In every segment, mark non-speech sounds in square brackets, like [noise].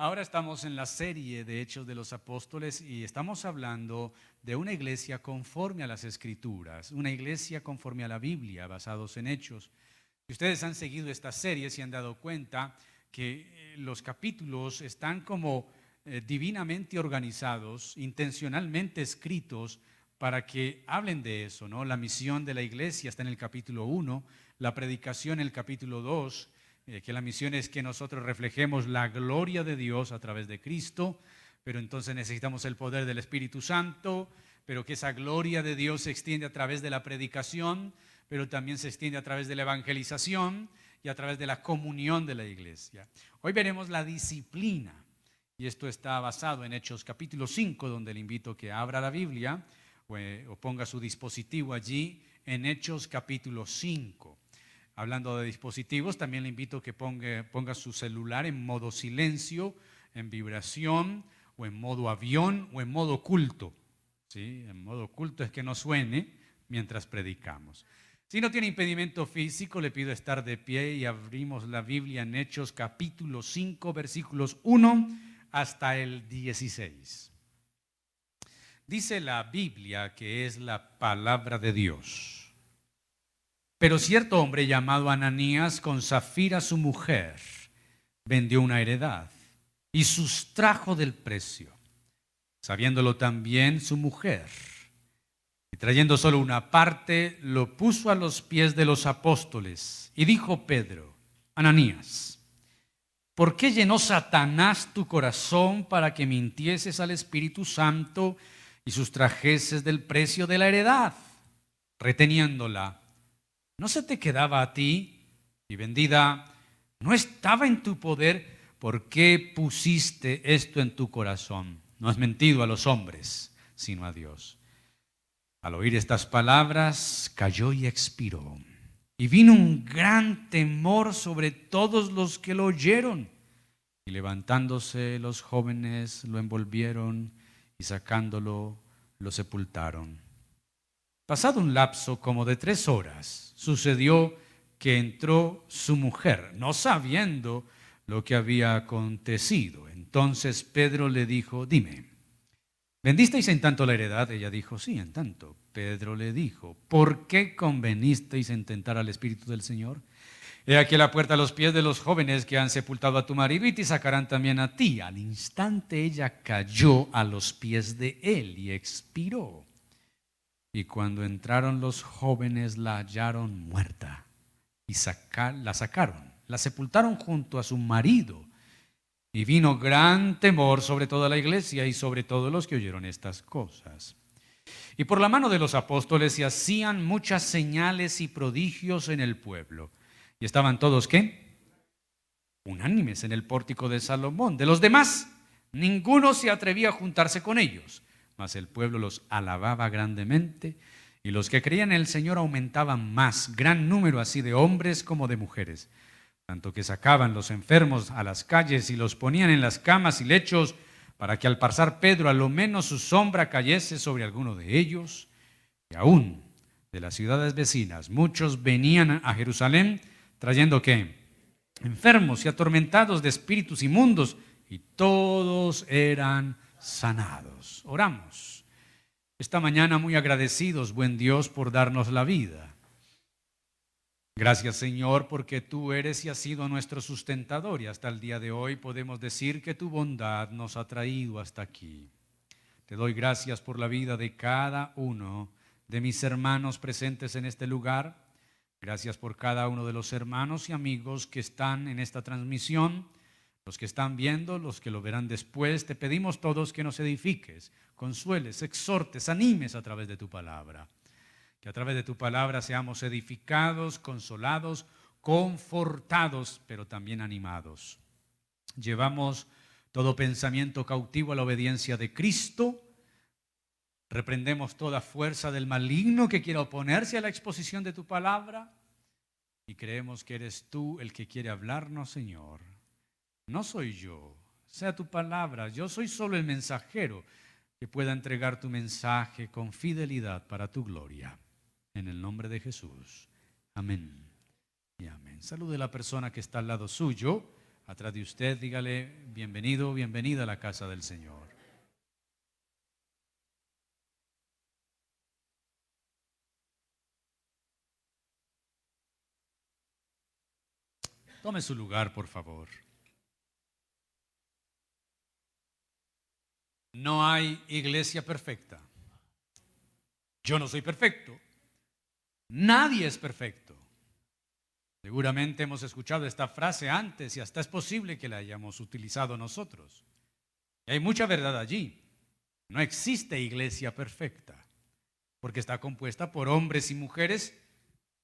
Ahora estamos en la serie de Hechos de los Apóstoles y estamos hablando de una iglesia conforme a las Escrituras, una iglesia conforme a la Biblia, basados en hechos. Si ustedes han seguido esta serie, se han dado cuenta que eh, los capítulos están como eh, divinamente organizados, intencionalmente escritos para que hablen de eso, ¿no? La misión de la iglesia está en el capítulo 1, la predicación en el capítulo 2, que la misión es que nosotros reflejemos la gloria de Dios a través de Cristo, pero entonces necesitamos el poder del Espíritu Santo, pero que esa gloria de Dios se extiende a través de la predicación, pero también se extiende a través de la evangelización y a través de la comunión de la iglesia. Hoy veremos la disciplina, y esto está basado en Hechos capítulo 5, donde le invito a que abra la Biblia o, eh, ponga su dispositivo allí en Hechos capítulo 5. Hablando de dispositivos, también le invito a que ponga, su celular en modo silencio, en vibración, o en modo avión, o en modo oculto. ¿Sí? En modo oculto es que no suene mientras predicamos. Si no tiene impedimento físico, le pido estar de pie y abrimos la Biblia en Hechos capítulo 5, versículos 1 hasta el 16. Dice la Biblia que es la palabra de Dios. Pero cierto hombre llamado Ananías con Zafira su mujer vendió una heredad y sustrajo del precio, sabiéndolo también su mujer. Y trayendo solo una parte, lo puso a los pies de los apóstoles y dijo Pedro, Ananías, ¿por qué llenó Satanás tu corazón para que mintieses al Espíritu Santo y sustrajeses del precio de la heredad, reteniéndola? No se te quedaba a ti y vendida, no estaba en tu poder, ¿por qué pusiste esto en tu corazón? No has mentido a los hombres, sino a Dios. Al oír estas palabras, cayó y expiró. Y vino un gran temor sobre todos los que lo oyeron. Y levantándose los jóvenes lo envolvieron y sacándolo lo sepultaron. Pasado un lapso como de tres horas, sucedió que entró su mujer, no sabiendo lo que había acontecido. Entonces Pedro le dijo, dime, ¿vendisteis en tanto la heredad? Ella dijo, sí, en tanto. Pedro le dijo, ¿por qué convenisteis en tentar al Espíritu del Señor? He aquí la puerta a los pies de los jóvenes que han sepultado a tu marido y te sacarán también a ti. Al instante ella cayó a los pies de él y expiró. Y cuando entraron los jóvenes la hallaron muerta y la sacaron, la sepultaron junto a su marido. Y vino gran temor sobre toda la iglesia y sobre todos los que oyeron estas cosas. Y por la mano de los apóstoles se hacían muchas señales y prodigios en el pueblo. Y estaban todos, ¿qué? Unánimes en el pórtico de Salomón. De los demás, ninguno se atrevía a juntarse con ellos mas el pueblo los alababa grandemente y los que creían en el Señor aumentaban más, gran número así de hombres como de mujeres, tanto que sacaban los enfermos a las calles y los ponían en las camas y lechos para que al pasar Pedro a lo menos su sombra cayese sobre alguno de ellos. Y aún de las ciudades vecinas muchos venían a Jerusalén trayendo qué? Enfermos y atormentados de espíritus inmundos y todos eran sanados. Oramos. Esta mañana muy agradecidos, buen Dios, por darnos la vida. Gracias Señor porque tú eres y has sido nuestro sustentador y hasta el día de hoy podemos decir que tu bondad nos ha traído hasta aquí. Te doy gracias por la vida de cada uno de mis hermanos presentes en este lugar. Gracias por cada uno de los hermanos y amigos que están en esta transmisión los que están viendo, los que lo verán después, te pedimos todos que nos edifiques, consueles, exhortes, animes a través de tu palabra. Que a través de tu palabra seamos edificados, consolados, confortados, pero también animados. Llevamos todo pensamiento cautivo a la obediencia de Cristo. Reprendemos toda fuerza del maligno que quiera oponerse a la exposición de tu palabra. Y creemos que eres tú el que quiere hablarnos, Señor. No soy yo, sea tu palabra, yo soy solo el mensajero que pueda entregar tu mensaje con fidelidad para tu gloria. En el nombre de Jesús. Amén. Y amén. Salude a la persona que está al lado suyo. atrás de usted, dígale, bienvenido, bienvenida a la casa del Señor. Tome su lugar, por favor. No hay iglesia perfecta. Yo no soy perfecto. Nadie es perfecto. Seguramente hemos escuchado esta frase antes y hasta es posible que la hayamos utilizado nosotros. Y hay mucha verdad allí. No existe iglesia perfecta, porque está compuesta por hombres y mujeres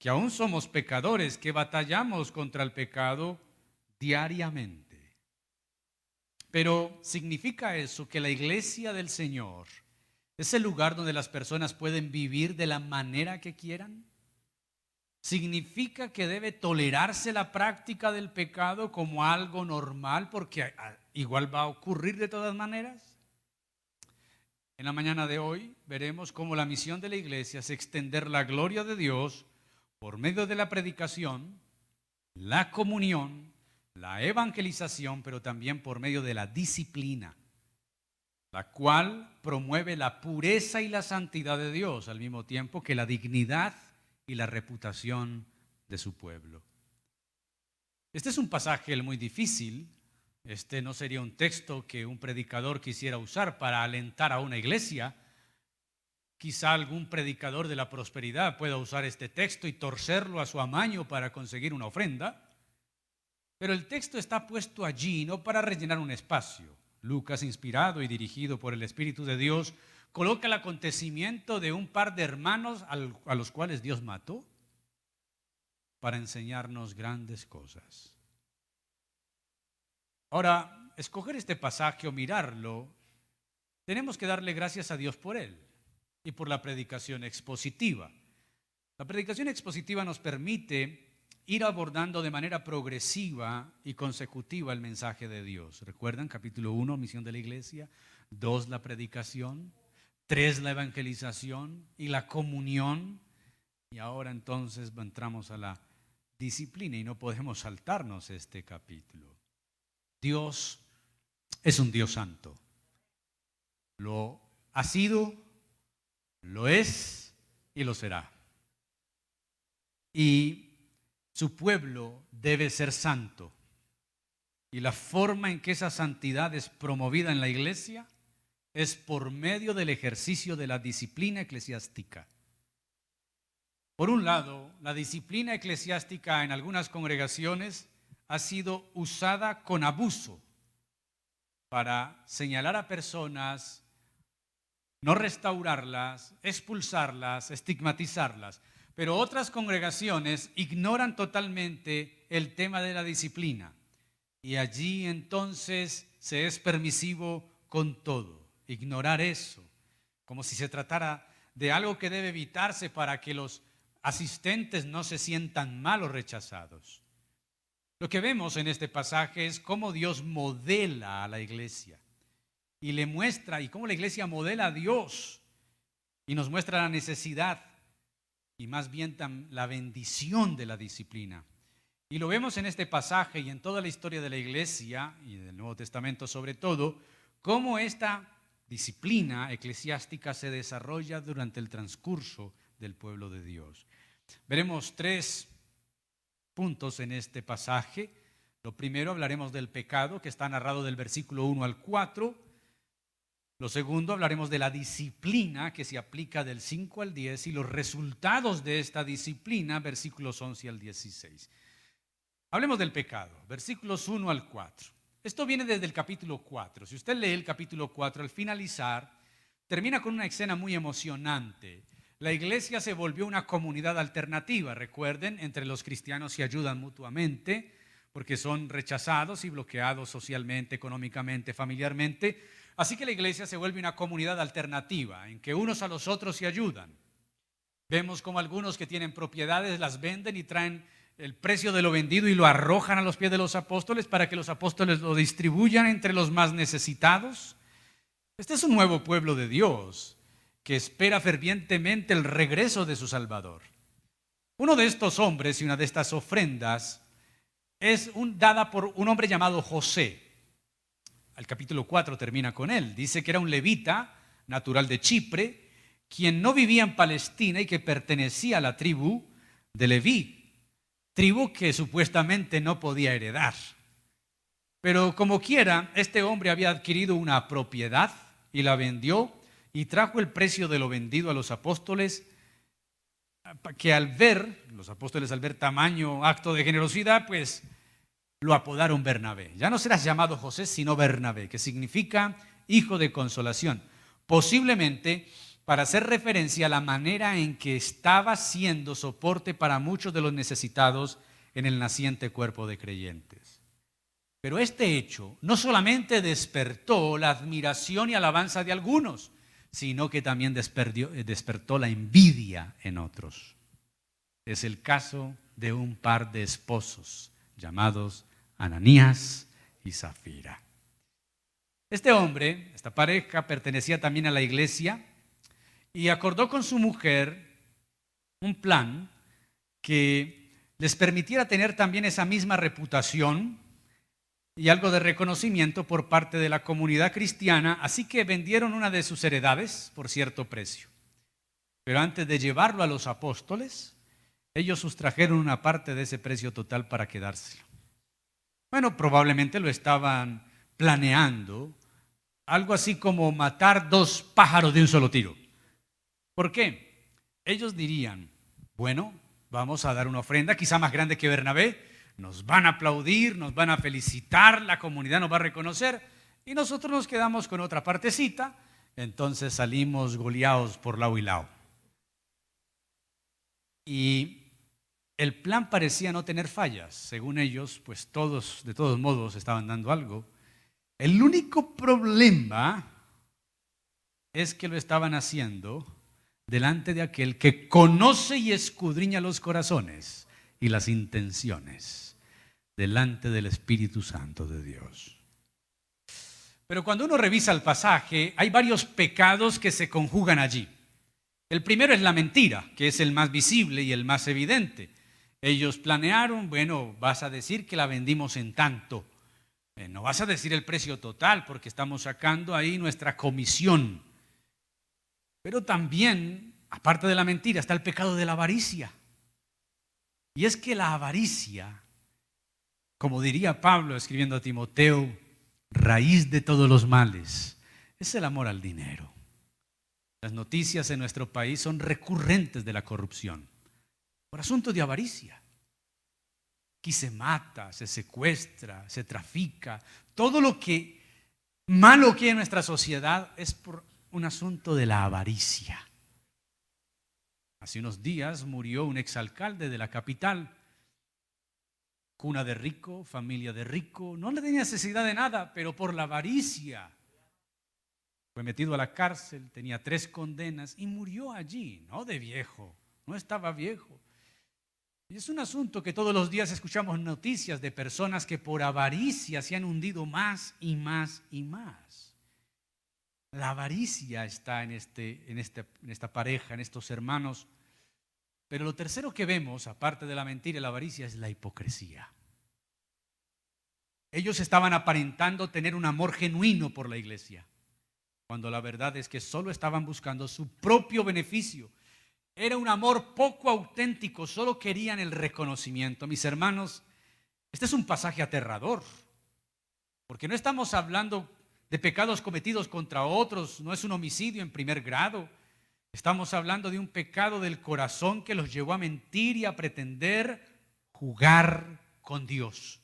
que aún somos pecadores, que batallamos contra el pecado diariamente. Pero ¿significa eso que la iglesia del Señor es el lugar donde las personas pueden vivir de la manera que quieran? ¿Significa que debe tolerarse la práctica del pecado como algo normal porque igual va a ocurrir de todas maneras? En la mañana de hoy veremos cómo la misión de la iglesia es extender la gloria de Dios por medio de la predicación, la comunión, la evangelización, pero también por medio de la disciplina, la cual promueve la pureza y la santidad de Dios al mismo tiempo que la dignidad y la reputación de su pueblo. Este es un pasaje muy difícil. Este no sería un texto que un predicador quisiera usar para alentar a una iglesia. Quizá algún predicador de la prosperidad pueda usar este texto y torcerlo a su amaño para conseguir una ofrenda. Pero el texto está puesto allí no para rellenar un espacio. Lucas, inspirado y dirigido por el Espíritu de Dios, coloca el acontecimiento de un par de hermanos a los cuales Dios mató para enseñarnos grandes cosas. Ahora, escoger este pasaje o mirarlo, tenemos que darle gracias a Dios por él y por la predicación expositiva. La predicación expositiva nos permite ir abordando de manera progresiva y consecutiva el mensaje de Dios. ¿Recuerdan capítulo 1, misión de la iglesia? 2, la predicación. Tres, la evangelización y la comunión. Y ahora entonces entramos a la disciplina y no podemos saltarnos este capítulo. Dios es un Dios santo. Lo ha sido, lo es y lo será. Y su pueblo debe ser santo. Y la forma en que esa santidad es promovida en la iglesia es por medio del ejercicio de la disciplina eclesiástica. Por un lado, la disciplina eclesiástica en algunas congregaciones ha sido usada con abuso para señalar a personas, no restaurarlas, expulsarlas, estigmatizarlas. Pero otras congregaciones ignoran totalmente el tema de la disciplina y allí entonces se es permisivo con todo ignorar eso, como si se tratara de algo que debe evitarse para que los asistentes no se sientan mal o rechazados. Lo que vemos en este pasaje es cómo Dios modela a la iglesia y le muestra, y cómo la iglesia modela a Dios y nos muestra la necesidad y más bien la bendición de la disciplina. Y lo vemos en este pasaje y en toda la historia de la iglesia y del Nuevo Testamento sobre todo, cómo esta disciplina eclesiástica se desarrolla durante el transcurso del pueblo de Dios. Veremos tres puntos en este pasaje. Lo primero hablaremos del pecado, que está narrado del versículo 1 al 4. Lo segundo hablaremos de la disciplina que se aplica del 5 al 10 y los resultados de esta disciplina, versículos 11 al 16. Hablemos del pecado, versículos 1 al 4. Esto viene desde el capítulo 4. Si usted lee el capítulo 4, al finalizar, termina con una escena muy emocionante. La iglesia se volvió una comunidad alternativa, recuerden, entre los cristianos se ayudan mutuamente porque son rechazados y bloqueados socialmente, económicamente, familiarmente. Así que la iglesia se vuelve una comunidad alternativa en que unos a los otros se ayudan. Vemos como algunos que tienen propiedades las venden y traen el precio de lo vendido y lo arrojan a los pies de los apóstoles para que los apóstoles lo distribuyan entre los más necesitados. Este es un nuevo pueblo de Dios que espera fervientemente el regreso de su Salvador. Uno de estos hombres y una de estas ofrendas es dada por un hombre llamado José. El capítulo 4 termina con él. Dice que era un levita natural de Chipre, quien no vivía en Palestina y que pertenecía a la tribu de Leví, tribu que supuestamente no podía heredar. Pero como quiera, este hombre había adquirido una propiedad y la vendió y trajo el precio de lo vendido a los apóstoles, que al ver, los apóstoles al ver tamaño, acto de generosidad, pues lo apodaron Bernabé. Ya no serás llamado José, sino Bernabé, que significa hijo de consolación. Posiblemente para hacer referencia a la manera en que estaba siendo soporte para muchos de los necesitados en el naciente cuerpo de creyentes. Pero este hecho no solamente despertó la admiración y alabanza de algunos, sino que también eh, despertó la envidia en otros. Es el caso de un par de esposos llamados Ananías y Zafira. Este hombre, esta pareja, pertenecía también a la iglesia y acordó con su mujer un plan que les permitiera tener también esa misma reputación y algo de reconocimiento por parte de la comunidad cristiana, así que vendieron una de sus heredades por cierto precio. Pero antes de llevarlo a los apóstoles, ellos sustrajeron una parte de ese precio total para quedárselo. Bueno, probablemente lo estaban planeando, algo así como matar dos pájaros de un solo tiro. ¿Por qué? Ellos dirían, bueno, vamos a dar una ofrenda, quizá más grande que Bernabé, nos van a aplaudir, nos van a felicitar, la comunidad nos va a reconocer y nosotros nos quedamos con otra partecita, entonces salimos goleados por lado y lado. Y el plan parecía no tener fallas, según ellos, pues todos, de todos modos, estaban dando algo. El único problema es que lo estaban haciendo delante de aquel que conoce y escudriña los corazones y las intenciones delante del Espíritu Santo de Dios. Pero cuando uno revisa el pasaje, hay varios pecados que se conjugan allí. El primero es la mentira, que es el más visible y el más evidente. Ellos planearon, bueno, vas a decir que la vendimos en tanto. Eh, no vas a decir el precio total porque estamos sacando ahí nuestra comisión. Pero también, aparte de la mentira, está el pecado de la avaricia. Y es que la avaricia, como diría Pablo escribiendo a Timoteo, raíz de todos los males, es el amor al dinero. Las noticias en nuestro país son recurrentes de la corrupción, por asunto de avaricia. Aquí se mata, se secuestra, se trafica. Todo lo que malo que hay en nuestra sociedad es por un asunto de la avaricia. Hace unos días murió un exalcalde de la capital, cuna de rico, familia de rico, no le tenía necesidad de nada, pero por la avaricia fue metido a la cárcel, tenía tres condenas y murió allí, no de viejo, no estaba viejo. Y es un asunto que todos los días escuchamos noticias de personas que por avaricia se han hundido más y más y más. La avaricia está en, este, en, este, en esta pareja, en estos hermanos. Pero lo tercero que vemos, aparte de la mentira y la avaricia, es la hipocresía. Ellos estaban aparentando tener un amor genuino por la iglesia, cuando la verdad es que solo estaban buscando su propio beneficio. Era un amor poco auténtico, solo querían el reconocimiento. Mis hermanos, este es un pasaje aterrador, porque no estamos hablando de pecados cometidos contra otros, no es un homicidio en primer grado. Estamos hablando de un pecado del corazón que los llevó a mentir y a pretender jugar con Dios.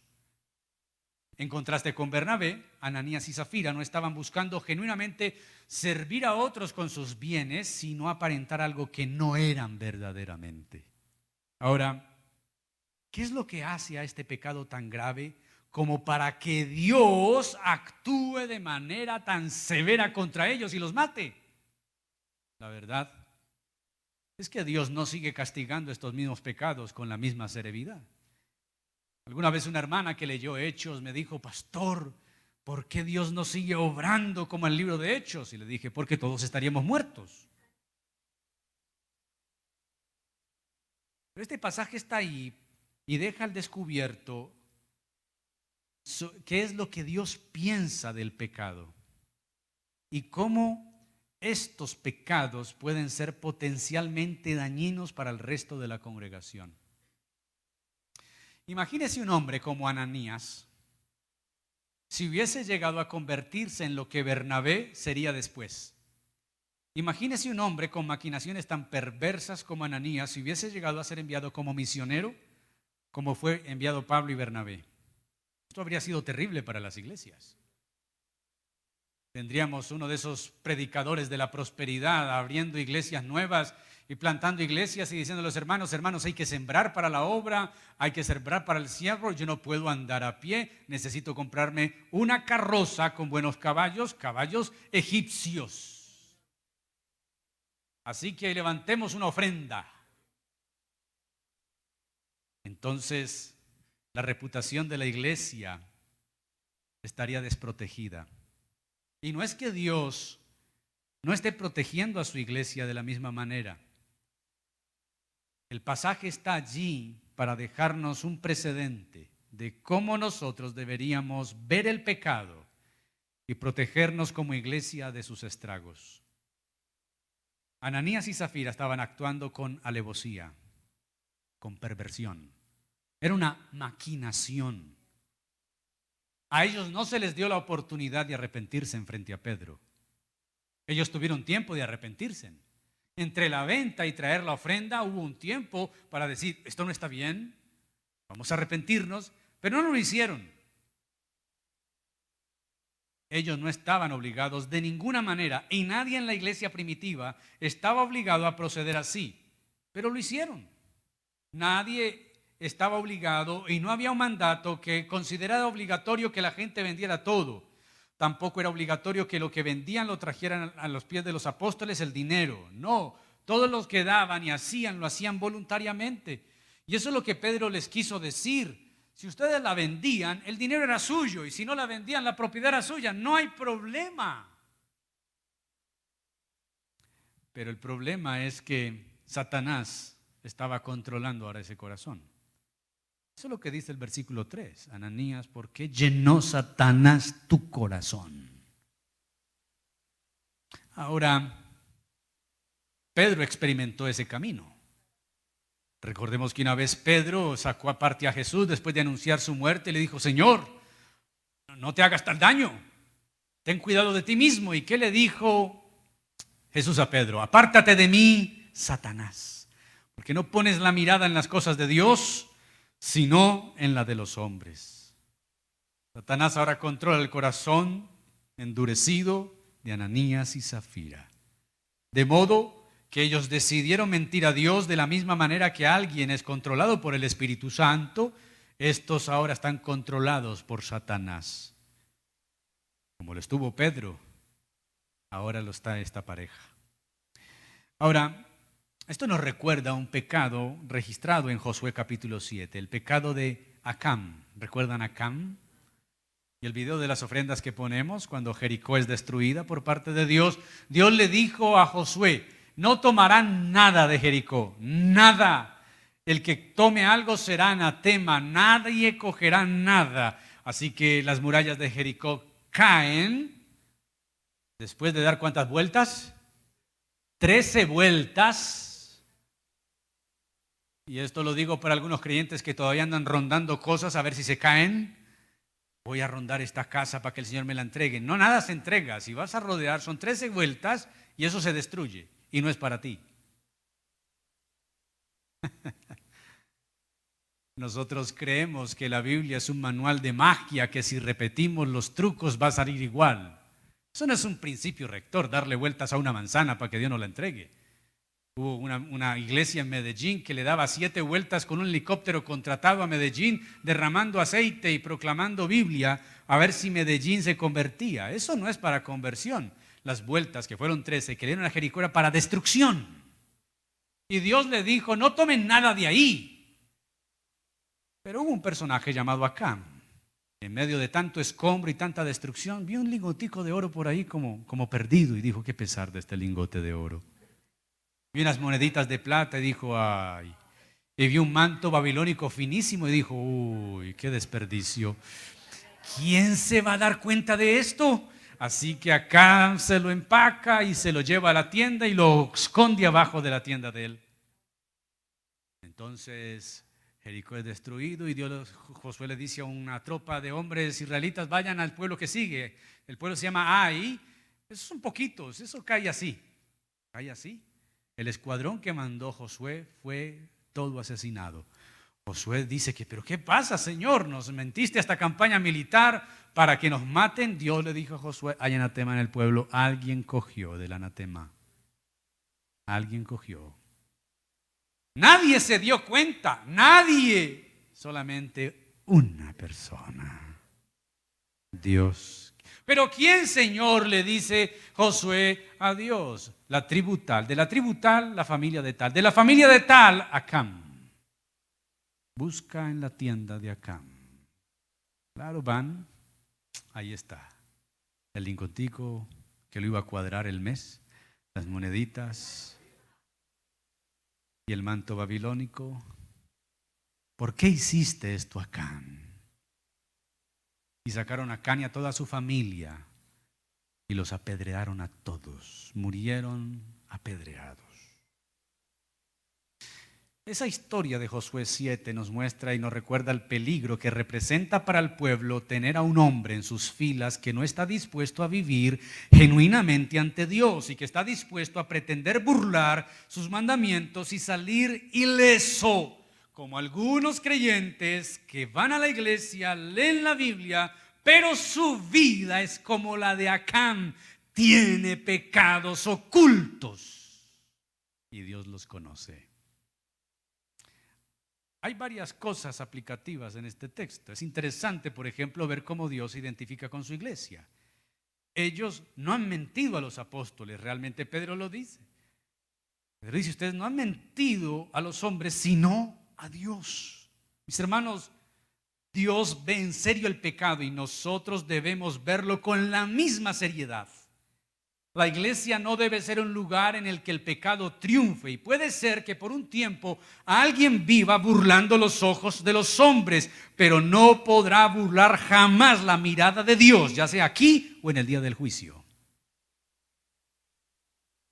En contraste con Bernabé, Ananías y Zafira no estaban buscando genuinamente servir a otros con sus bienes, sino aparentar algo que no eran verdaderamente. Ahora, ¿qué es lo que hace a este pecado tan grave? como para que Dios actúe de manera tan severa contra ellos y los mate. La verdad es que Dios no sigue castigando estos mismos pecados con la misma severidad. Alguna vez una hermana que leyó Hechos me dijo, pastor, ¿por qué Dios no sigue obrando como el libro de Hechos? Y le dije, porque todos estaríamos muertos. Pero este pasaje está ahí y deja al descubierto qué es lo que Dios piensa del pecado y cómo estos pecados pueden ser potencialmente dañinos para el resto de la congregación. Imagínese un hombre como Ananías, si hubiese llegado a convertirse en lo que Bernabé sería después. Imagínese un hombre con maquinaciones tan perversas como Ananías, si hubiese llegado a ser enviado como misionero, como fue enviado Pablo y Bernabé. Esto habría sido terrible para las iglesias. Tendríamos uno de esos predicadores de la prosperidad abriendo iglesias nuevas y plantando iglesias y diciendo a los hermanos, hermanos, hay que sembrar para la obra, hay que sembrar para el cierro, yo no puedo andar a pie, necesito comprarme una carroza con buenos caballos, caballos egipcios. Así que levantemos una ofrenda. Entonces, la reputación de la iglesia estaría desprotegida. Y no es que Dios no esté protegiendo a su iglesia de la misma manera. El pasaje está allí para dejarnos un precedente de cómo nosotros deberíamos ver el pecado y protegernos como iglesia de sus estragos. Ananías y Zafira estaban actuando con alevosía, con perversión. Era una maquinación. A ellos no se les dio la oportunidad de arrepentirse en frente a Pedro. Ellos tuvieron tiempo de arrepentirse. Entre la venta y traer la ofrenda hubo un tiempo para decir, esto no está bien, vamos a arrepentirnos, pero no lo hicieron. Ellos no estaban obligados de ninguna manera y nadie en la iglesia primitiva estaba obligado a proceder así, pero lo hicieron. Nadie estaba obligado y no había un mandato que considerara obligatorio que la gente vendiera todo. Tampoco era obligatorio que lo que vendían lo trajeran a los pies de los apóstoles el dinero. No, todos los que daban y hacían lo hacían voluntariamente. Y eso es lo que Pedro les quiso decir. Si ustedes la vendían, el dinero era suyo y si no la vendían, la propiedad era suya. No hay problema. Pero el problema es que Satanás estaba controlando ahora ese corazón. Eso es lo que dice el versículo 3. Ananías, ¿por qué llenó Satanás tu corazón? Ahora, Pedro experimentó ese camino. Recordemos que una vez Pedro sacó aparte a Jesús después de anunciar su muerte y le dijo, Señor, no te hagas tal daño, ten cuidado de ti mismo. ¿Y qué le dijo Jesús a Pedro? Apártate de mí, Satanás, porque no pones la mirada en las cosas de Dios, sino en la de los hombres. Satanás ahora controla el corazón endurecido de Ananías y Zafira. De modo que ellos decidieron mentir a Dios de la misma manera que alguien es controlado por el Espíritu Santo, estos ahora están controlados por Satanás. Como lo estuvo Pedro, ahora lo está esta pareja. Ahora, esto nos recuerda un pecado registrado en Josué capítulo 7, el pecado de Acam. ¿Recuerdan Acam? Y el video de las ofrendas que ponemos cuando Jericó es destruida por parte de Dios. Dios le dijo a Josué, no tomarán nada de Jericó, nada. El que tome algo será anatema, nadie cogerá nada. Así que las murallas de Jericó caen después de dar cuántas vueltas? Trece vueltas y esto lo digo para algunos creyentes que todavía andan rondando cosas a ver si se caen. Voy a rondar esta casa para que el Señor me la entregue. No, nada se entrega. Si vas a rodear, son 13 vueltas y eso se destruye. Y no es para ti. [laughs] Nosotros creemos que la Biblia es un manual de magia que si repetimos los trucos va a salir igual. Eso no es un principio rector, darle vueltas a una manzana para que Dios nos la entregue. Hubo una, iglesia en Medellín que le daba siete vueltas con un helicóptero contratado a Medellín, derramando aceite y proclamando Biblia a ver si Medellín se convertía. Eso no es para conversión. Las vueltas, que fueron trece, que dieron a Jericó era para destrucción. Y Dios le dijo, no tomen nada de ahí. Pero hubo un personaje llamado Acán. En medio de tanto escombro y tanta destrucción, vio un lingotico de oro por ahí como, como perdido y dijo, qué pesar de este lingote de oro. Vi unas moneditas de plata y dijo, ay. Y vio un manto babilónico finísimo y dijo, uy, qué desperdicio. ¿quién se va a dar cuenta de esto? Así que acá se lo empaca y se lo lleva a la tienda y lo esconde abajo de la tienda de él. Entonces Jericó es destruido y Dios, Josué le dice a una tropa de hombres israelitas, vayan al pueblo que sigue. El pueblo se llama Ai. Esos son poquitos, eso cae así. Cae así. El escuadrón que mandó Josué fue todo asesinado. Josué dice que, pero ¿qué pasa, Señor? Nos mentiste esta campaña militar para que nos maten. Dios le dijo a Josué, hay anatema en el pueblo. Alguien cogió del anatema. Alguien cogió. Nadie se dio cuenta, nadie. Solamente una persona. Dios. Pero ¿quién, Señor? Le dice Josué a Dios. La tribu tal. De la tribu tal, la familia de tal. De la familia de tal, Acam. Busca en la tienda de Acam. Claro, van. Ahí está. El lingotico que lo iba a cuadrar el mes. Las moneditas. Y el manto babilónico. ¿Por qué hiciste esto, Acam? Y sacaron a y a toda su familia y los apedrearon a todos. Murieron apedreados. Esa historia de Josué 7 nos muestra y nos recuerda el peligro que representa para el pueblo tener a un hombre en sus filas que no está dispuesto a vivir genuinamente ante Dios y que está dispuesto a pretender burlar sus mandamientos y salir ileso, como algunos creyentes que van a la iglesia, leen la Biblia, pero su vida es como la de Acán, tiene pecados ocultos y Dios los conoce. Hay varias cosas aplicativas en este texto. Es interesante, por ejemplo, ver cómo Dios se identifica con su iglesia. Ellos no han mentido a los apóstoles, realmente Pedro lo dice. Pedro dice, ustedes no han mentido a los hombres, sino a Dios. Mis hermanos, Dios ve en serio el pecado y nosotros debemos verlo con la misma seriedad. La iglesia no debe ser un lugar en el que el pecado triunfe y puede ser que por un tiempo alguien viva burlando los ojos de los hombres, pero no podrá burlar jamás la mirada de Dios, ya sea aquí o en el día del juicio.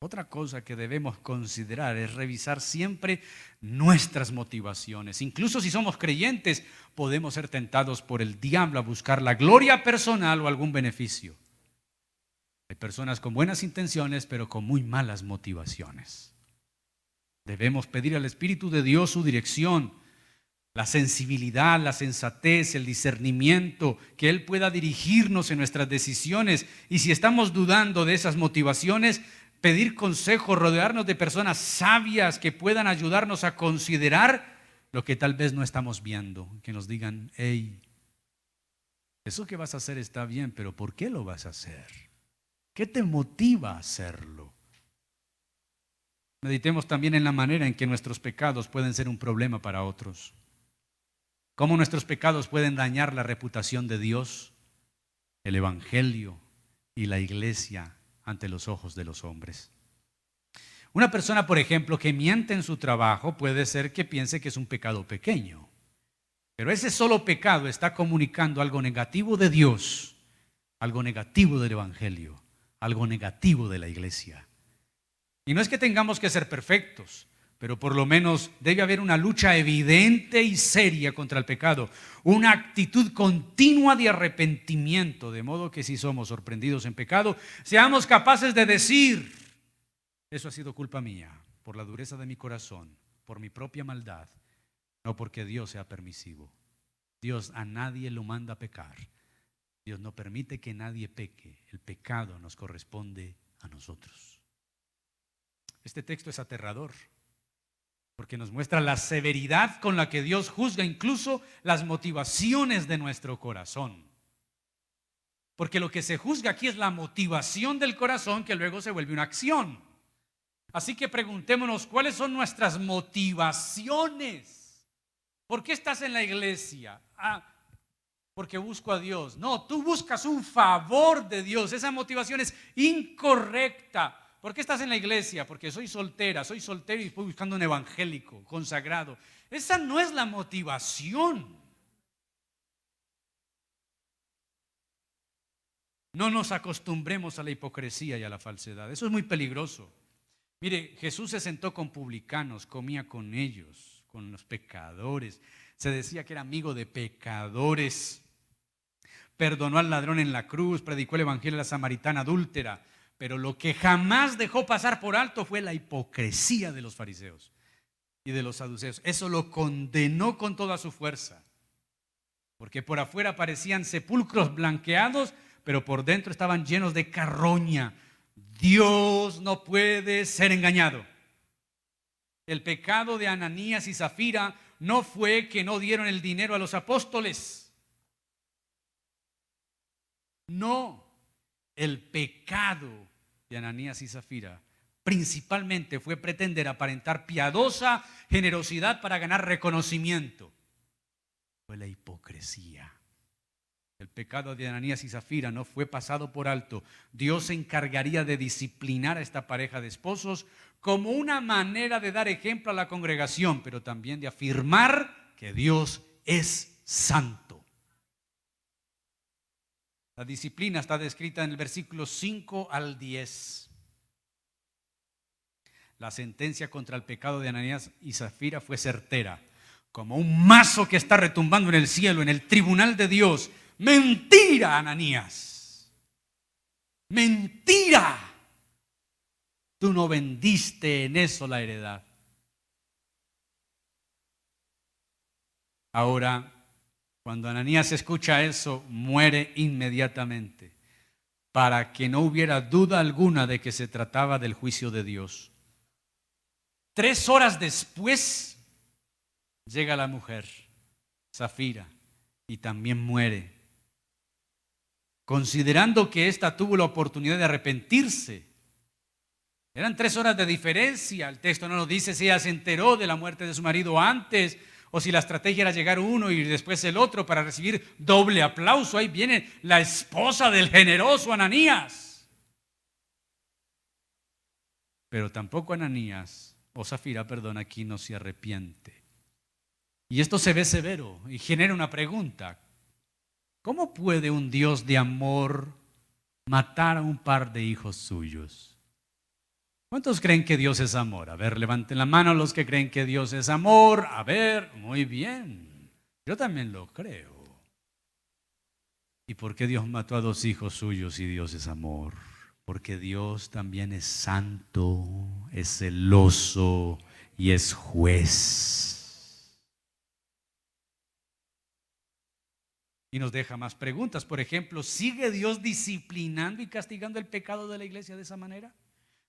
Otra cosa que debemos considerar es revisar siempre nuestras motivaciones. Incluso si somos creyentes, podemos ser tentados por el diablo a buscar la gloria personal o algún beneficio. Hay personas con buenas intenciones, pero con muy malas motivaciones. Debemos pedir al Espíritu de Dios su dirección, la sensibilidad, la sensatez, el discernimiento, que Él pueda dirigirnos en nuestras decisiones. Y si estamos dudando de esas motivaciones, pedir consejo, rodearnos de personas sabias que puedan ayudarnos a considerar lo que tal vez no estamos viendo, que nos digan, hey, eso que vas a hacer está bien, pero ¿por qué lo vas a hacer? ¿Qué te motiva a hacerlo? Meditemos también en la manera en que nuestros pecados pueden ser un problema para otros. Cómo nuestros pecados pueden dañar la reputación de Dios, el Evangelio y la iglesia ante los ojos de los hombres. Una persona, por ejemplo, que miente en su trabajo puede ser que piense que es un pecado pequeño, pero ese solo pecado está comunicando algo negativo de Dios, algo negativo del Evangelio algo negativo de la iglesia. Y no es que tengamos que ser perfectos, pero por lo menos debe haber una lucha evidente y seria contra el pecado, una actitud continua de arrepentimiento, de modo que si somos sorprendidos en pecado, seamos capaces de decir, eso ha sido culpa mía, por la dureza de mi corazón, por mi propia maldad, no porque Dios sea permisivo. Dios a nadie lo manda a pecar. Dios no permite que nadie peque. El pecado nos corresponde a nosotros. Este texto es aterrador porque nos muestra la severidad con la que Dios juzga incluso las motivaciones de nuestro corazón. Porque lo que se juzga aquí es la motivación del corazón que luego se vuelve una acción. Así que preguntémonos cuáles son nuestras motivaciones. ¿Por qué estás en la iglesia? Ah, porque busco a Dios. No, tú buscas un favor de Dios. Esa motivación es incorrecta. ¿Por qué estás en la iglesia? Porque soy soltera, soy soltero y estoy buscando un evangélico consagrado. Esa no es la motivación. No nos acostumbremos a la hipocresía y a la falsedad. Eso es muy peligroso. Mire, Jesús se sentó con publicanos, comía con ellos, con los pecadores. Se decía que era amigo de pecadores. Perdonó al ladrón en la cruz, predicó el evangelio a la samaritana adúltera. Pero lo que jamás dejó pasar por alto fue la hipocresía de los fariseos y de los saduceos. Eso lo condenó con toda su fuerza. Porque por afuera parecían sepulcros blanqueados, pero por dentro estaban llenos de carroña. Dios no puede ser engañado. El pecado de Ananías y Zafira no fue que no dieron el dinero a los apóstoles. No, el pecado de Ananías y Zafira principalmente fue pretender aparentar piadosa generosidad para ganar reconocimiento. Fue la hipocresía. El pecado de Ananías y Zafira no fue pasado por alto. Dios se encargaría de disciplinar a esta pareja de esposos como una manera de dar ejemplo a la congregación, pero también de afirmar que Dios es santo. La disciplina está descrita en el versículo 5 al 10. La sentencia contra el pecado de Ananías y Zafira fue certera, como un mazo que está retumbando en el cielo, en el tribunal de Dios. Mentira, Ananías. Mentira. Tú no vendiste en eso la heredad. Ahora, cuando Ananías escucha eso, muere inmediatamente, para que no hubiera duda alguna de que se trataba del juicio de Dios. Tres horas después llega la mujer, Zafira, y también muere, considerando que ésta tuvo la oportunidad de arrepentirse eran tres horas de diferencia. El texto no nos dice si ella se enteró de la muerte de su marido antes o si la estrategia era llegar uno y después el otro para recibir doble aplauso. Ahí viene la esposa del generoso Ananías. Pero tampoco Ananías, o Zafira, perdón, aquí no se arrepiente. Y esto se ve severo y genera una pregunta. ¿Cómo puede un Dios de amor matar a un par de hijos suyos? ¿Cuántos creen que Dios es amor? A ver, levanten la mano los que creen que Dios es amor. A ver, muy bien. Yo también lo creo. ¿Y por qué Dios mató a dos hijos suyos y Dios es amor? Porque Dios también es santo, es celoso y es juez. Y nos deja más preguntas. Por ejemplo, ¿sigue Dios disciplinando y castigando el pecado de la iglesia de esa manera?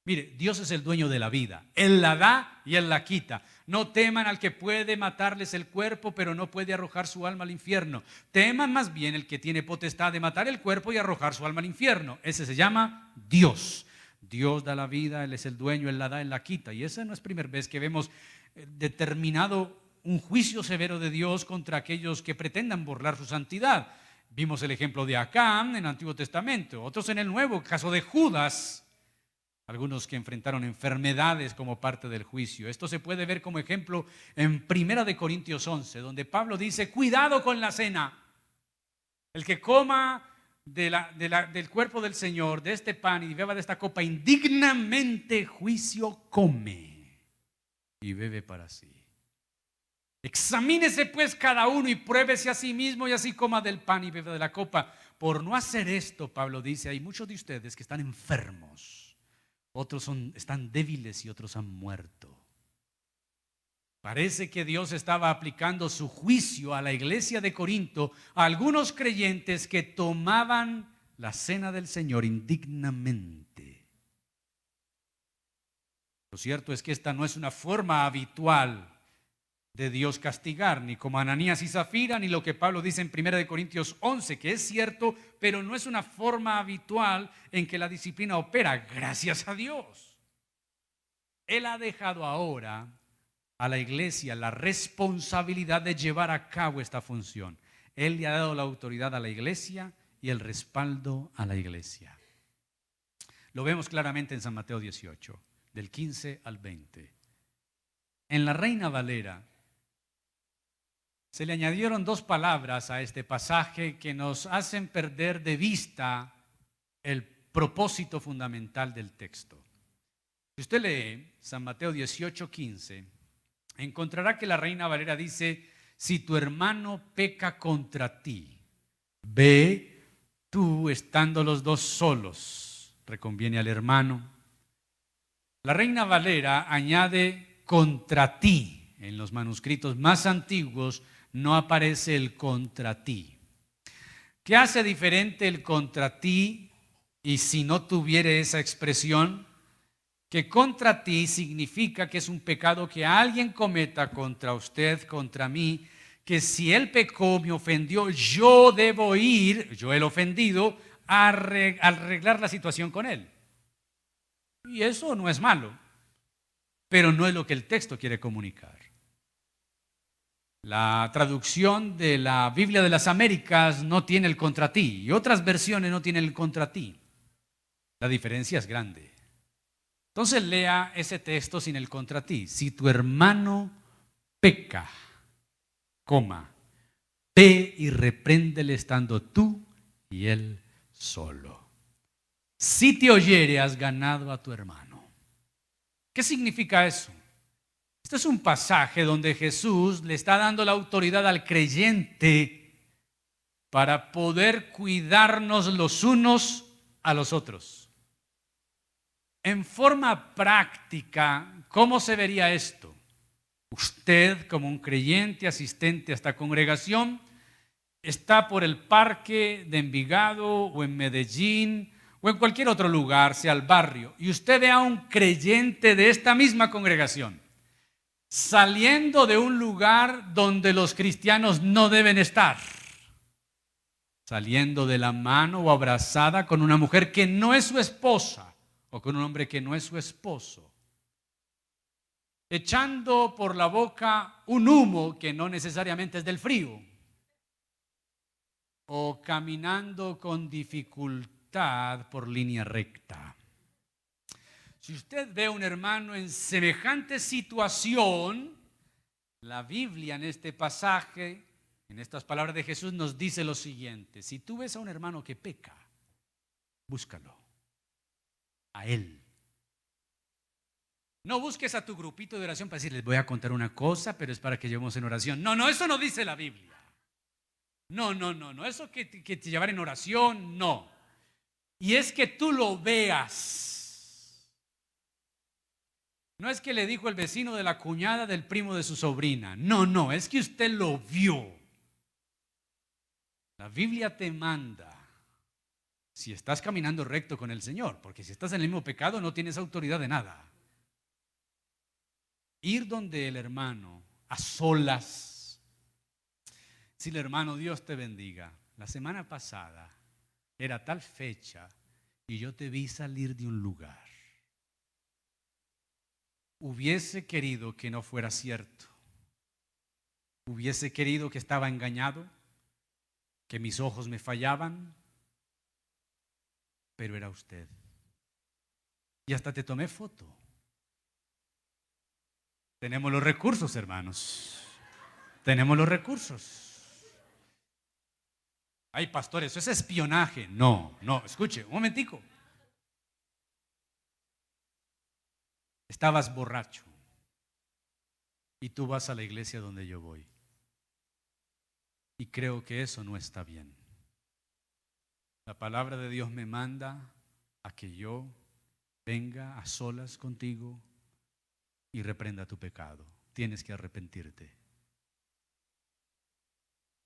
Mire, Dios es el dueño de la vida. Él la da y Él la quita. No teman al que puede matarles el cuerpo, pero no puede arrojar su alma al infierno. Teman más bien el que tiene potestad de matar el cuerpo y arrojar su alma al infierno. Ese se llama Dios. Dios da la vida, Él es el dueño, Él la da, Él la quita. Y esa no es primera vez que vemos eh, determinado un juicio severo de Dios contra aquellos que pretendan burlar su santidad. Vimos el ejemplo de Acán en el Antiguo Testamento, otros en el Nuevo, caso de Judas algunos que enfrentaron enfermedades como parte del juicio. Esto se puede ver como ejemplo en Primera de Corintios 11, donde Pablo dice, cuidado con la cena. El que coma del cuerpo del Señor, de este pan y beba de esta copa, indignamente juicio come y bebe para sí. Examínese pues cada uno y pruébese a sí mismo y así coma del pan y beba de la copa. Por no hacer esto, Pablo dice, hay muchos de ustedes que están enfermos otros son, están débiles y otros han muerto. Parece que Dios estaba aplicando su juicio a la iglesia de Corinto a algunos creyentes que tomaban la cena del Señor indignamente. Lo cierto es que esta no es una forma habitual de Dios castigar, ni como Ananías y Zafira, ni lo que Pablo dice en 1 Corintios 11, que es cierto, pero no es una forma habitual en que la disciplina opera, gracias a Dios. Él ha dejado ahora a la iglesia la responsabilidad de llevar a cabo esta función. Él le ha dado la autoridad a la iglesia y el respaldo a la iglesia. Lo vemos claramente en San Mateo 18, del 15 al 20. En la Reina Valera se le añadieron dos palabras a este pasaje que nos hacen perder de vista el propósito fundamental del texto. Si usted lee San Mateo 18, 15, encontrará que la reina Valera dice, si tu hermano peca contra ti, ve tú estando los dos solos, reconviene al hermano. La reina Valera añade contra ti. En los manuscritos más antiguos no aparece el contra ti. ¿Qué hace diferente el contra ti y si no tuviera esa expresión? Que contra ti significa que es un pecado que alguien cometa contra usted, contra mí, que si él pecó, me ofendió, yo debo ir, yo el ofendido, a arreglar la situación con él. Y eso no es malo, pero no es lo que el texto quiere comunicar. La traducción de la Biblia de las Américas no tiene el contra ti y otras versiones no tienen el contra ti. La diferencia es grande. Entonces lea ese texto sin el contra ti. Si tu hermano peca, coma, ve y repréndele estando tú y él solo. Si te oyere, has ganado a tu hermano. ¿Qué significa eso? Este es un pasaje donde Jesús le está dando la autoridad al creyente para poder cuidarnos los unos a los otros. En forma práctica, ¿cómo se vería esto? Usted, como un creyente asistente a esta congregación, está por el parque de Envigado o en Medellín o en cualquier otro lugar, sea el barrio, y usted ve a un creyente de esta misma congregación saliendo de un lugar donde los cristianos no deben estar, saliendo de la mano o abrazada con una mujer que no es su esposa o con un hombre que no es su esposo, echando por la boca un humo que no necesariamente es del frío, o caminando con dificultad por línea recta. Si usted ve a un hermano en semejante situación, la Biblia en este pasaje, en estas palabras de Jesús, nos dice lo siguiente. Si tú ves a un hermano que peca, búscalo. A él. No busques a tu grupito de oración para decirles, voy a contar una cosa, pero es para que llevemos en oración. No, no, eso no dice la Biblia. No, no, no, no. Eso que, que te llevar en oración, no. Y es que tú lo veas no es que le dijo el vecino de la cuñada del primo de su sobrina. No, no, es que usted lo vio. La Biblia te manda si estás caminando recto con el Señor, porque si estás en el mismo pecado no tienes autoridad de nada. Ir donde el hermano, a solas. Si el hermano, Dios te bendiga. La semana pasada era tal fecha y yo te vi salir de un lugar hubiese querido que no fuera cierto. Hubiese querido que estaba engañado, que mis ojos me fallaban, pero era usted. Y hasta te tomé foto. Tenemos los recursos, hermanos. Tenemos los recursos. Hay pastores, eso es espionaje. No, no, escuche, un momentico. Estabas borracho y tú vas a la iglesia donde yo voy. Y creo que eso no está bien. La palabra de Dios me manda a que yo venga a solas contigo y reprenda tu pecado. Tienes que arrepentirte.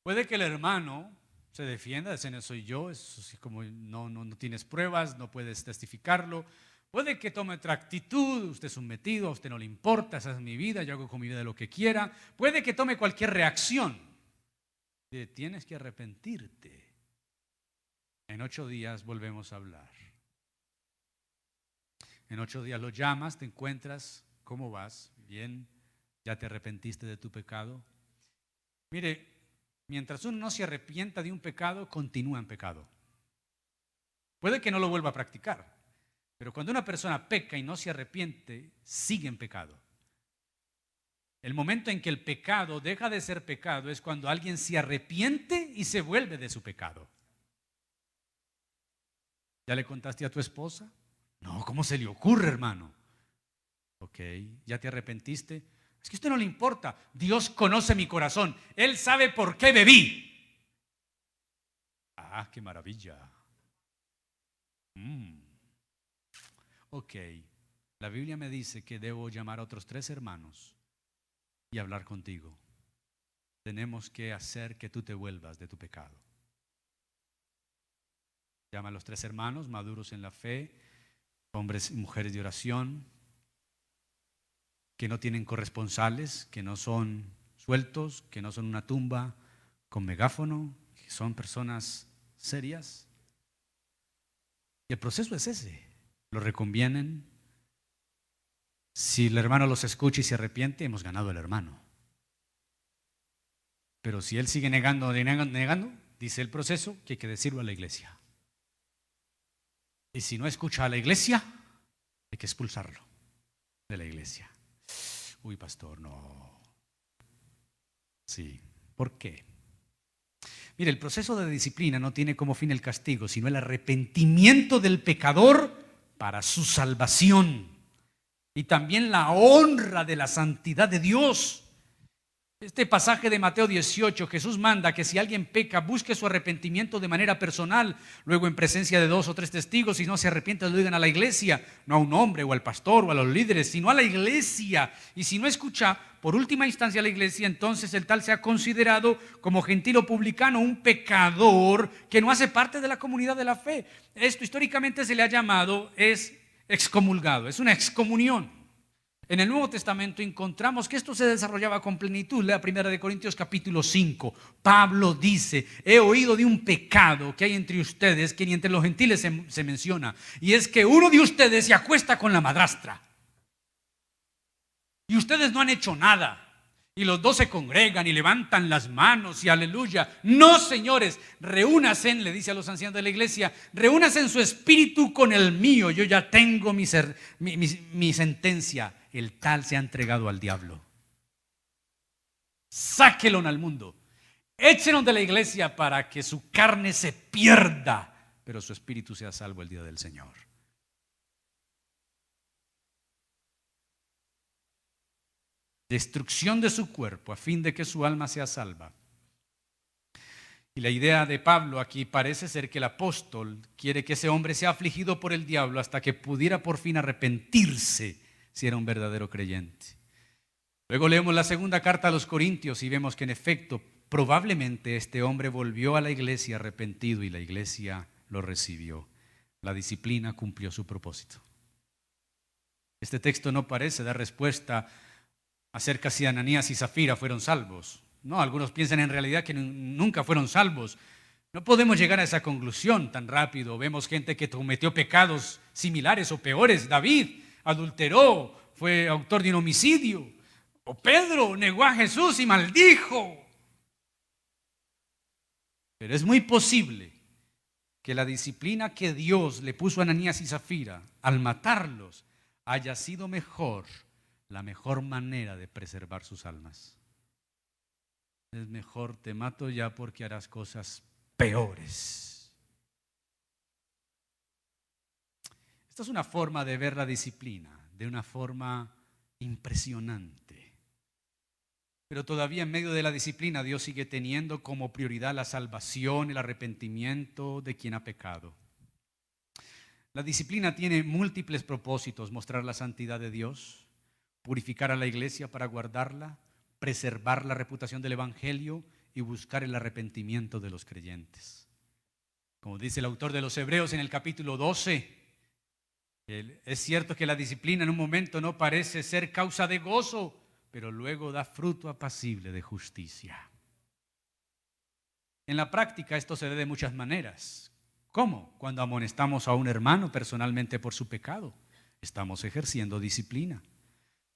Puede que el hermano se defienda, diciendo soy yo, eso sí como no, no, no tienes pruebas, no puedes testificarlo, Puede que tome otra actitud, usted es un metido, a usted no le importa, esa es mi vida, yo hago con mi vida lo que quiera. Puede que tome cualquier reacción. Tienes que arrepentirte. En ocho días volvemos a hablar. En ocho días lo llamas, te encuentras, ¿cómo vas? Bien, ya te arrepentiste de tu pecado. Mire, mientras uno no se arrepienta de un pecado, continúa en pecado. Puede que no lo vuelva a practicar, pero cuando una persona peca y no se arrepiente, sigue en pecado. El momento en que el pecado deja de ser pecado es cuando alguien se arrepiente y se vuelve de su pecado. ¿Ya le contaste a tu esposa? No, ¿cómo se le ocurre, hermano? Ok, ¿ya te arrepentiste? Es que a usted no le importa. Dios conoce mi corazón. Él sabe por qué bebí. Ah, qué maravilla. Mm. Ok, la Biblia me dice que debo llamar a otros tres hermanos y hablar contigo. Tenemos que hacer que tú te vuelvas de tu pecado. Llama a los tres hermanos maduros en la fe, hombres y mujeres de oración, que no tienen corresponsales, que no son sueltos, que no son una tumba con megáfono, que son personas serias. Y el proceso es ese. Lo reconvienen. Si el hermano los escucha y se arrepiente, hemos ganado el hermano. Pero si él sigue negando, negando, negando, dice el proceso que hay que decirlo a la iglesia. Y si no escucha a la iglesia, hay que expulsarlo de la iglesia. Uy, pastor, no. Sí. ¿Por qué? Mire, el proceso de disciplina no tiene como fin el castigo, sino el arrepentimiento del pecador para su salvación. Y también la honra de la santidad de Dios. Este pasaje de Mateo 18, Jesús manda que si alguien peca, busque su arrepentimiento de manera personal, luego en presencia de dos o tres testigos, si no se arrepiente, lo digan a la iglesia, no a un hombre o al pastor o a los líderes, sino a la iglesia. Y si no escucha, por última instancia a la iglesia, entonces el tal se ha considerado como gentil o publicano, un pecador que no hace parte de la comunidad de la fe. Esto históricamente se le ha llamado, es excomulgado, es una excomunión. En el Nuevo Testamento encontramos que esto se desarrollaba con plenitud. La primera de Corintios capítulo 5. Pablo dice, he oído de un pecado que hay entre ustedes, que ni entre los gentiles se, menciona, y es que uno de ustedes se acuesta con la madrastra. Y ustedes no han hecho nada. Y los dos se congregan y levantan las manos y aleluya. No, señores, reúnase, le dice a los ancianos de la iglesia, reúnase en su espíritu con el mío. Yo ya tengo mi, mi, mi sentencia el tal se ha entregado al diablo. Sáquelo al mundo. Échenlo de la iglesia para que su carne se pierda, pero su espíritu sea salvo el día del Señor. Destrucción de su cuerpo a fin de que su alma sea salva. Y la idea de Pablo aquí parece ser que el apóstol quiere que ese hombre sea afligido por el diablo hasta que pudiera por fin arrepentirse si era un verdadero creyente. Luego leemos la segunda carta a los Corintios y vemos que en efecto probablemente este hombre volvió a la iglesia arrepentido y la iglesia lo recibió. La disciplina cumplió su propósito. Este texto no parece dar respuesta acerca si Ananías y Zafira fueron salvos. No, algunos piensan en realidad que nunca fueron salvos. No podemos llegar a esa conclusión tan rápido. Vemos gente que cometió pecados similares o peores. David adulteró, fue autor de un homicidio. O Pedro negó a Jesús y maldijo. Pero es muy posible que la disciplina que Dios le puso a Ananías y Zafira al matarlos haya sido mejor, la mejor manera de preservar sus almas. Es mejor te mato ya porque harás cosas peores. Esta es una forma de ver la disciplina, de una forma impresionante. Pero todavía en medio de la disciplina Dios sigue teniendo como prioridad la salvación, el arrepentimiento de quien ha pecado. La disciplina tiene múltiples propósitos, mostrar la santidad de Dios, purificar a la iglesia para guardarla, preservar la reputación del Evangelio y buscar el arrepentimiento de los creyentes. Como dice el autor de los Hebreos en el capítulo 12, es cierto que la disciplina en un momento no parece ser causa de gozo, pero luego da fruto apacible de justicia. En la práctica esto se ve de muchas maneras. ¿Cómo? Cuando amonestamos a un hermano personalmente por su pecado, estamos ejerciendo disciplina.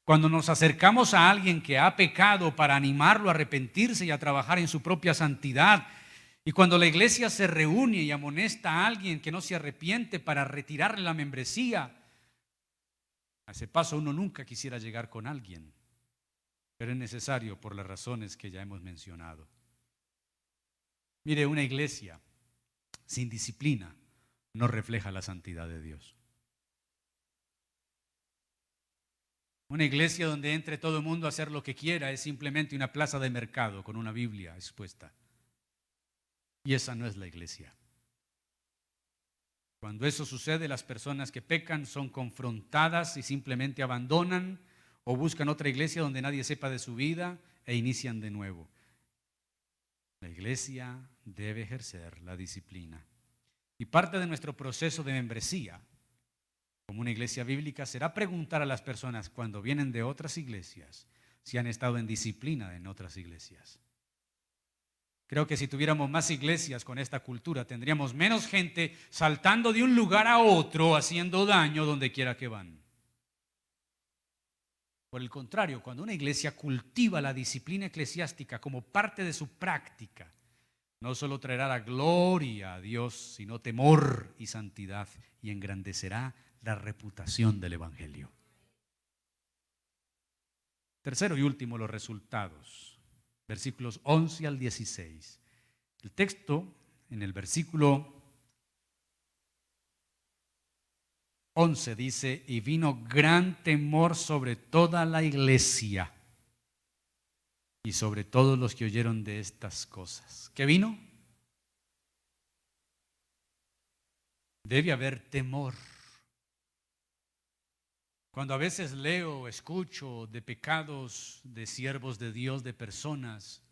Cuando nos acercamos a alguien que ha pecado para animarlo a arrepentirse y a trabajar en su propia santidad, y cuando la iglesia se reúne y amonesta a alguien que no se arrepiente para retirarle la membresía, a ese paso uno nunca quisiera llegar con alguien, pero es necesario por las razones que ya hemos mencionado. Mire, una iglesia sin disciplina no refleja la santidad de Dios. Una iglesia donde entre todo el mundo a hacer lo que quiera es simplemente una plaza de mercado con una Biblia expuesta. Y esa no es la iglesia. Cuando eso sucede, las personas que pecan son confrontadas y simplemente abandonan o buscan otra iglesia donde nadie sepa de su vida e inician de nuevo. La iglesia debe ejercer la disciplina. Y parte de nuestro proceso de membresía como una iglesia bíblica será preguntar a las personas cuando vienen de otras iglesias si han estado en disciplina en otras iglesias. Creo que si tuviéramos más iglesias con esta cultura, tendríamos menos gente saltando de un lugar a otro haciendo daño donde quiera que van. Por el contrario, cuando una iglesia cultiva la disciplina eclesiástica como parte de su práctica, no solo traerá la gloria a Dios, sino temor y santidad y engrandecerá la reputación del Evangelio. Tercero y último, los resultados. Versículos 11 al 16. El texto en el versículo 11 dice, y vino gran temor sobre toda la iglesia y sobre todos los que oyeron de estas cosas. ¿Qué vino? Debe haber temor. Cuando a veces leo, escucho de pecados de siervos de Dios, de personas,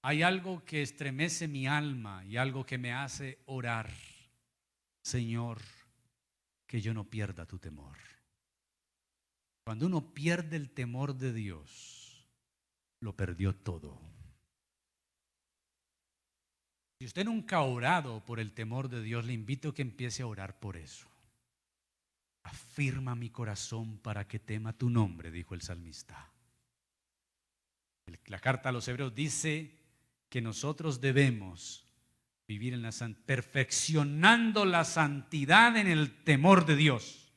hay algo que estremece mi alma y algo que me hace orar. Señor, que yo no pierda tu temor. Cuando uno pierde el temor de Dios, lo perdió todo. Si usted nunca ha orado por el temor de Dios, le invito a que empiece a orar por eso. Afirma mi corazón para que tema tu nombre, dijo el salmista. La carta a los hebreos dice que nosotros debemos vivir en la perfeccionando la santidad en el temor de Dios.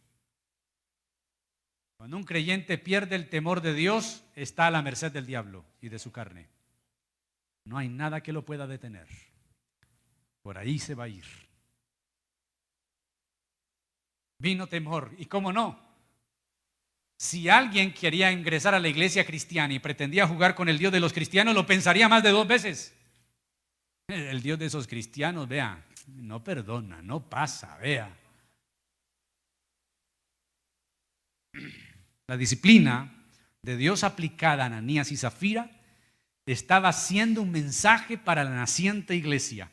Cuando un creyente pierde el temor de Dios, está a la merced del diablo y de su carne. No hay nada que lo pueda detener. Por ahí se va a ir vino temor. ¿Y cómo no? Si alguien quería ingresar a la iglesia cristiana y pretendía jugar con el Dios de los cristianos, lo pensaría más de dos veces. El Dios de esos cristianos, vea, no perdona, no pasa, vea. La disciplina de Dios aplicada a Ananías y Zafira estaba siendo un mensaje para la naciente iglesia,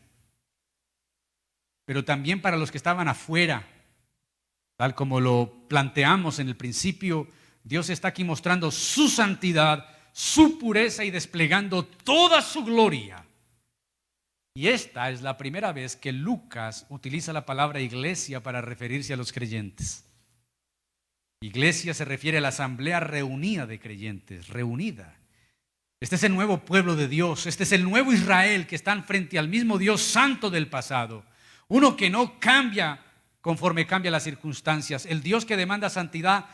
pero también para los que estaban afuera Tal como lo planteamos en el principio, Dios está aquí mostrando su santidad, su pureza y desplegando toda su gloria. Y esta es la primera vez que Lucas utiliza la palabra iglesia para referirse a los creyentes. Iglesia se refiere a la asamblea reunida de creyentes, reunida. Este es el nuevo pueblo de Dios, este es el nuevo Israel que están frente al mismo Dios santo del pasado. Uno que no cambia conforme cambian las circunstancias. El Dios que demanda santidad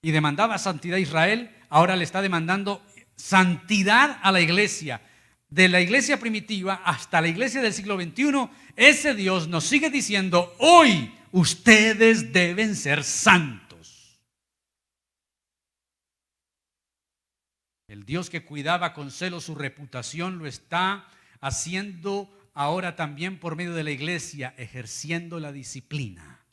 y demandaba santidad a Israel, ahora le está demandando santidad a la iglesia. De la iglesia primitiva hasta la iglesia del siglo XXI, ese Dios nos sigue diciendo, hoy ustedes deben ser santos. El Dios que cuidaba con celo su reputación lo está haciendo ahora también por medio de la iglesia, ejerciendo la disciplina.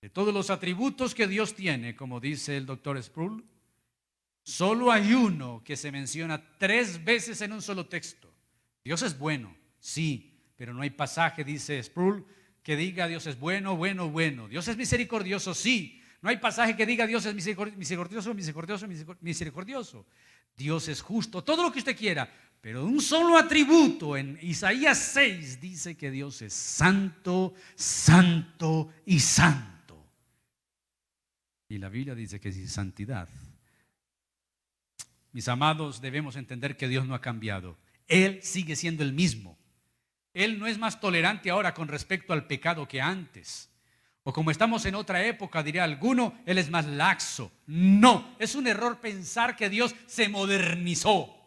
De todos los atributos que Dios tiene, como dice el doctor Sproul, solo hay uno que se menciona tres veces en un solo texto. Dios es bueno, sí, pero no hay pasaje, dice Sproul, que diga Dios es bueno, bueno, bueno. Dios es misericordioso, sí. No hay pasaje que diga Dios es misericordioso, misericordioso, misericordioso. Dios es justo, todo lo que usted quiera. Pero un solo atributo en Isaías 6 dice que Dios es santo, santo y santo. Y la Biblia dice que es santidad. Mis amados, debemos entender que Dios no ha cambiado. Él sigue siendo el mismo. Él no es más tolerante ahora con respecto al pecado que antes. O como estamos en otra época, diría alguno, Él es más laxo. No, es un error pensar que Dios se modernizó.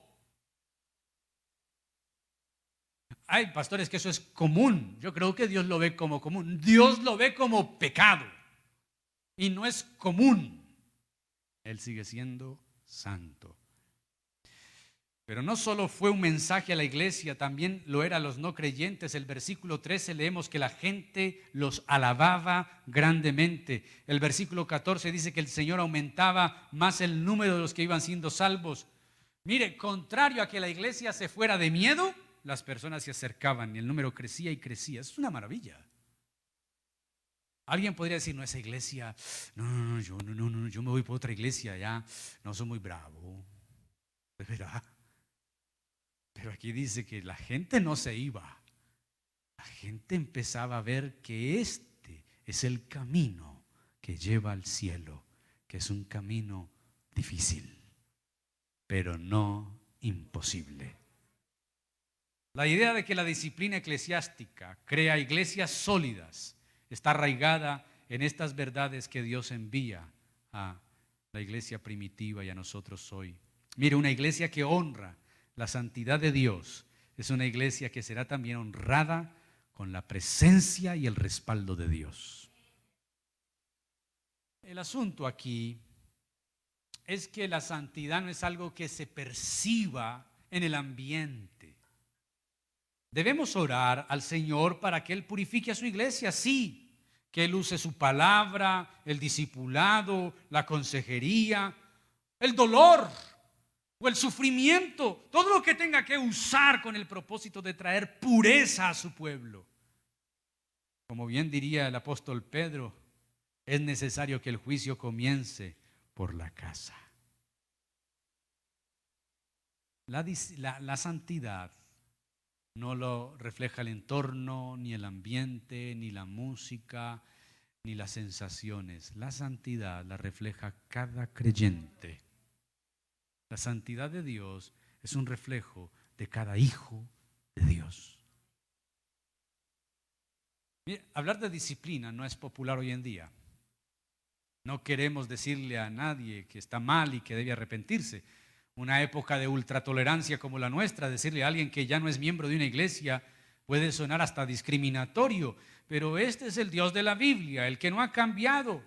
Hay pastores que eso es común. Yo creo que Dios lo ve como común. Dios lo ve como pecado. Y no es común. Él sigue siendo santo. Pero no solo fue un mensaje a la iglesia, también lo era a los no creyentes. El versículo 13 leemos que la gente los alababa grandemente. El versículo 14 dice que el Señor aumentaba más el número de los que iban siendo salvos. Mire, contrario a que la iglesia se fuera de miedo, las personas se acercaban y el número crecía y crecía. Es una maravilla. Alguien podría decir, no, esa iglesia, no, no, no, yo, no, no, yo me voy por otra iglesia, ya, no soy muy bravo. De verdad. Pero aquí dice que la gente no se iba. La gente empezaba a ver que este es el camino que lleva al cielo, que es un camino difícil, pero no imposible. La idea de que la disciplina eclesiástica crea iglesias sólidas está arraigada en estas verdades que Dios envía a la iglesia primitiva y a nosotros hoy. Mire, una iglesia que honra la santidad de Dios es una iglesia que será también honrada con la presencia y el respaldo de Dios. El asunto aquí es que la santidad no es algo que se perciba en el ambiente. Debemos orar al Señor para que Él purifique a su iglesia, sí, que Él use su palabra, el discipulado, la consejería, el dolor o el sufrimiento, todo lo que tenga que usar con el propósito de traer pureza a su pueblo. Como bien diría el apóstol Pedro, es necesario que el juicio comience por la casa. La, la, la santidad no lo refleja el entorno, ni el ambiente, ni la música, ni las sensaciones. La santidad la refleja cada creyente. La santidad de Dios es un reflejo de cada hijo de Dios. hablar de disciplina no es popular hoy en día. No queremos decirle a nadie que está mal y que debe arrepentirse una época de ultratolerancia como la nuestra, decirle a alguien que ya no es miembro de una iglesia puede sonar hasta discriminatorio, pero este es el Dios de la Biblia, el que no ha cambiado.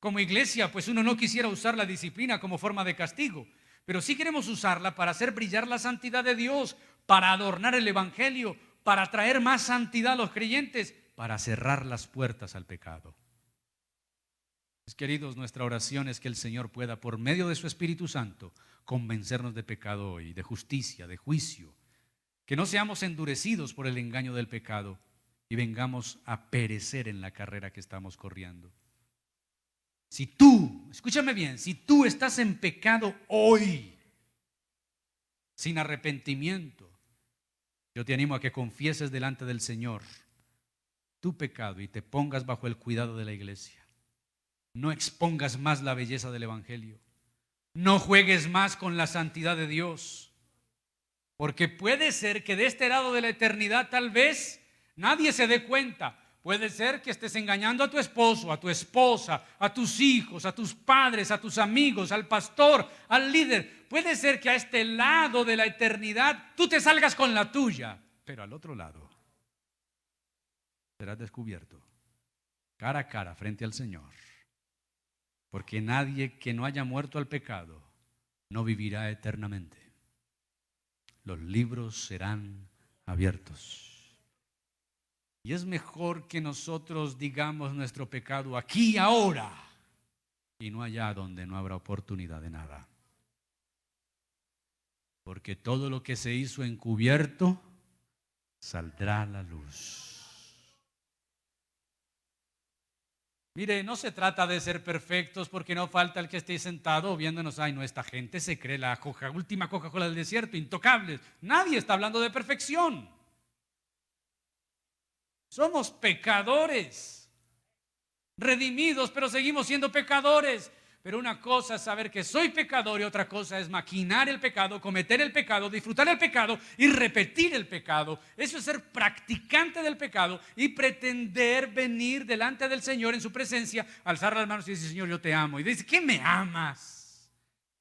Como iglesia, pues uno no quisiera usar la disciplina como forma de castigo, pero sí queremos usarla para hacer brillar la santidad de Dios, para adornar el Evangelio, para traer más santidad a los creyentes, para cerrar las puertas al pecado. Queridos, nuestra oración es que el Señor pueda, por medio de su Espíritu Santo, convencernos de pecado hoy, de justicia, de juicio. Que no seamos endurecidos por el engaño del pecado y vengamos a perecer en la carrera que estamos corriendo. Si tú, escúchame bien, si tú estás en pecado hoy, sin arrepentimiento, yo te animo a que confieses delante del Señor tu pecado y te pongas bajo el cuidado de la iglesia. No expongas más la belleza del Evangelio. No juegues más con la santidad de Dios. Porque puede ser que de este lado de la eternidad tal vez nadie se dé cuenta. Puede ser que estés engañando a tu esposo, a tu esposa, a tus hijos, a tus padres, a tus amigos, al pastor, al líder. Puede ser que a este lado de la eternidad tú te salgas con la tuya, pero al otro lado serás descubierto cara a cara frente al Señor porque nadie que no haya muerto al pecado no vivirá eternamente. Los libros serán abiertos. Y es mejor que nosotros digamos nuestro pecado aquí ahora y no allá donde no habrá oportunidad de nada. Porque todo lo que se hizo encubierto saldrá a la luz. Mire, no se trata de ser perfectos porque no falta el que esté sentado viéndonos, ay, no, esta gente se cree la última Coca-Cola del desierto, intocables. Nadie está hablando de perfección. Somos pecadores, redimidos, pero seguimos siendo pecadores. Pero una cosa es saber que soy pecador y otra cosa es maquinar el pecado, cometer el pecado, disfrutar el pecado y repetir el pecado. Eso es ser practicante del pecado y pretender venir delante del Señor en su presencia, alzar las manos y decir, Señor, yo te amo. Y dice, ¿qué me amas?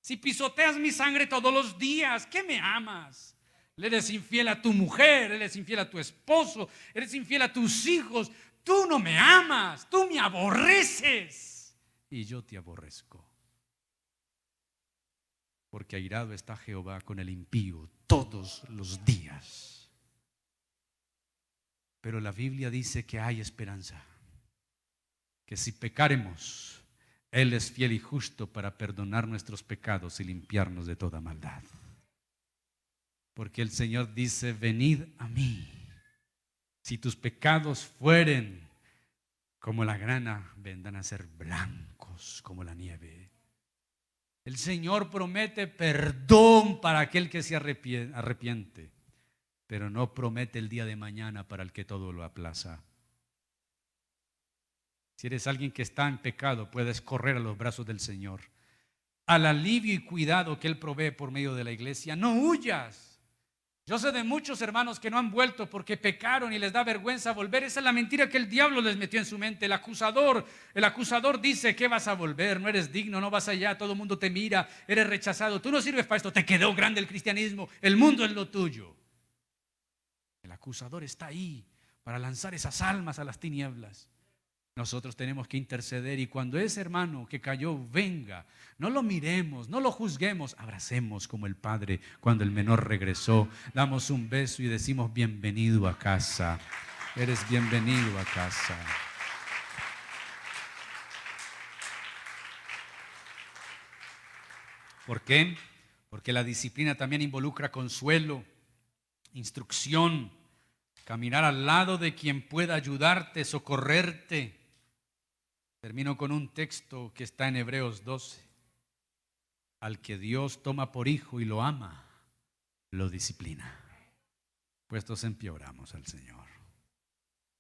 Si pisoteas mi sangre todos los días, ¿qué me amas? Le eres infiel a tu mujer, eres infiel a tu esposo, eres infiel a tus hijos. Tú no me amas, tú me aborreces y yo te aborrezco. Porque airado está Jehová con el impío todos los días. Pero la Biblia dice que hay esperanza, que si pecaremos, Él es fiel y justo para perdonar nuestros pecados y limpiarnos de toda maldad. Porque el Señor dice, venid a mí. Si tus pecados fueren como la grana, vendrán a ser como la nieve. El Señor promete perdón para aquel que se arrepiente, pero no promete el día de mañana para el que todo lo aplaza. Si eres alguien que está en pecado, puedes correr a los brazos del Señor, al alivio y cuidado que Él provee por medio de la iglesia. No huyas. Yo sé de muchos hermanos que no han vuelto porque pecaron y les da vergüenza volver. Esa es la mentira que el diablo les metió en su mente. El acusador, el acusador dice que vas a volver, no eres digno, no vas allá, todo el mundo te mira, eres rechazado, tú no sirves para esto, te quedó grande el cristianismo, el mundo es lo tuyo. El acusador está ahí para lanzar esas almas a las tinieblas. Nosotros tenemos que interceder y cuando ese hermano que cayó venga, no lo miremos, no lo juzguemos, abracemos como el Padre cuando el menor regresó, damos un beso y decimos bienvenido a casa, eres bienvenido a casa. ¿Por qué? Porque la disciplina también involucra consuelo, instrucción, caminar al lado de quien pueda ayudarte, socorrerte. Termino con un texto que está en Hebreos 12. Al que Dios toma por hijo y lo ama, lo disciplina. Puestos en pie oramos al Señor.